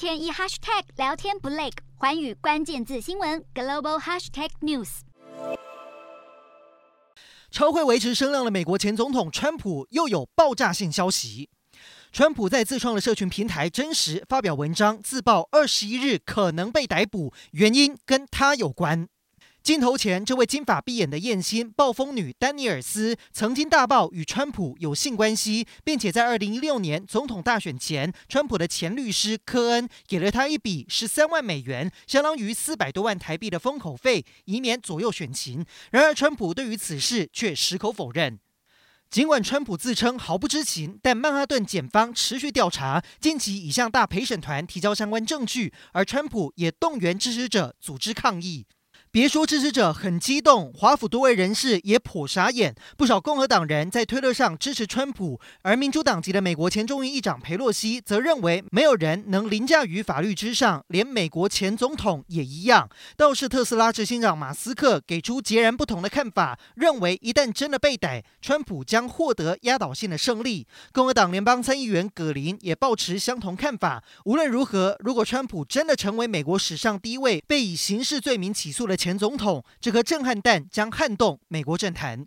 天一 hashtag 聊天不累，环宇关键字新闻 global hashtag news。超会维持声量的美国前总统川普又有爆炸性消息。川普在自创的社群平台真实发表文章，自曝二十一日可能被逮捕，原因跟他有关。镜头前，这位金发碧眼的艳星暴风女丹尼尔斯曾经大爆与川普有性关系，并且在二零一六年总统大选前，川普的前律师科恩给了他一笔十三万美元，相当于四百多万台币的封口费，以免左右选情。然而，川普对于此事却矢口否认。尽管川普自称毫不知情，但曼哈顿检方持续调查，近期已向大陪审团提交相关证据，而川普也动员支持者组织抗议。别说支持者很激动，华府多位人士也颇傻眼。不少共和党人在推特上支持川普，而民主党籍的美国前众议议长裴洛西则认为没有人能凌驾于法律之上，连美国前总统也一样。倒是特斯拉执行长马斯克给出截然不同的看法，认为一旦真的被逮，川普将获得压倒性的胜利。共和党联邦参议员葛林也抱持相同看法。无论如何，如果川普真的成为美国史上第一位被以刑事罪名起诉的，前总统，这颗震撼弹将撼动美国政坛。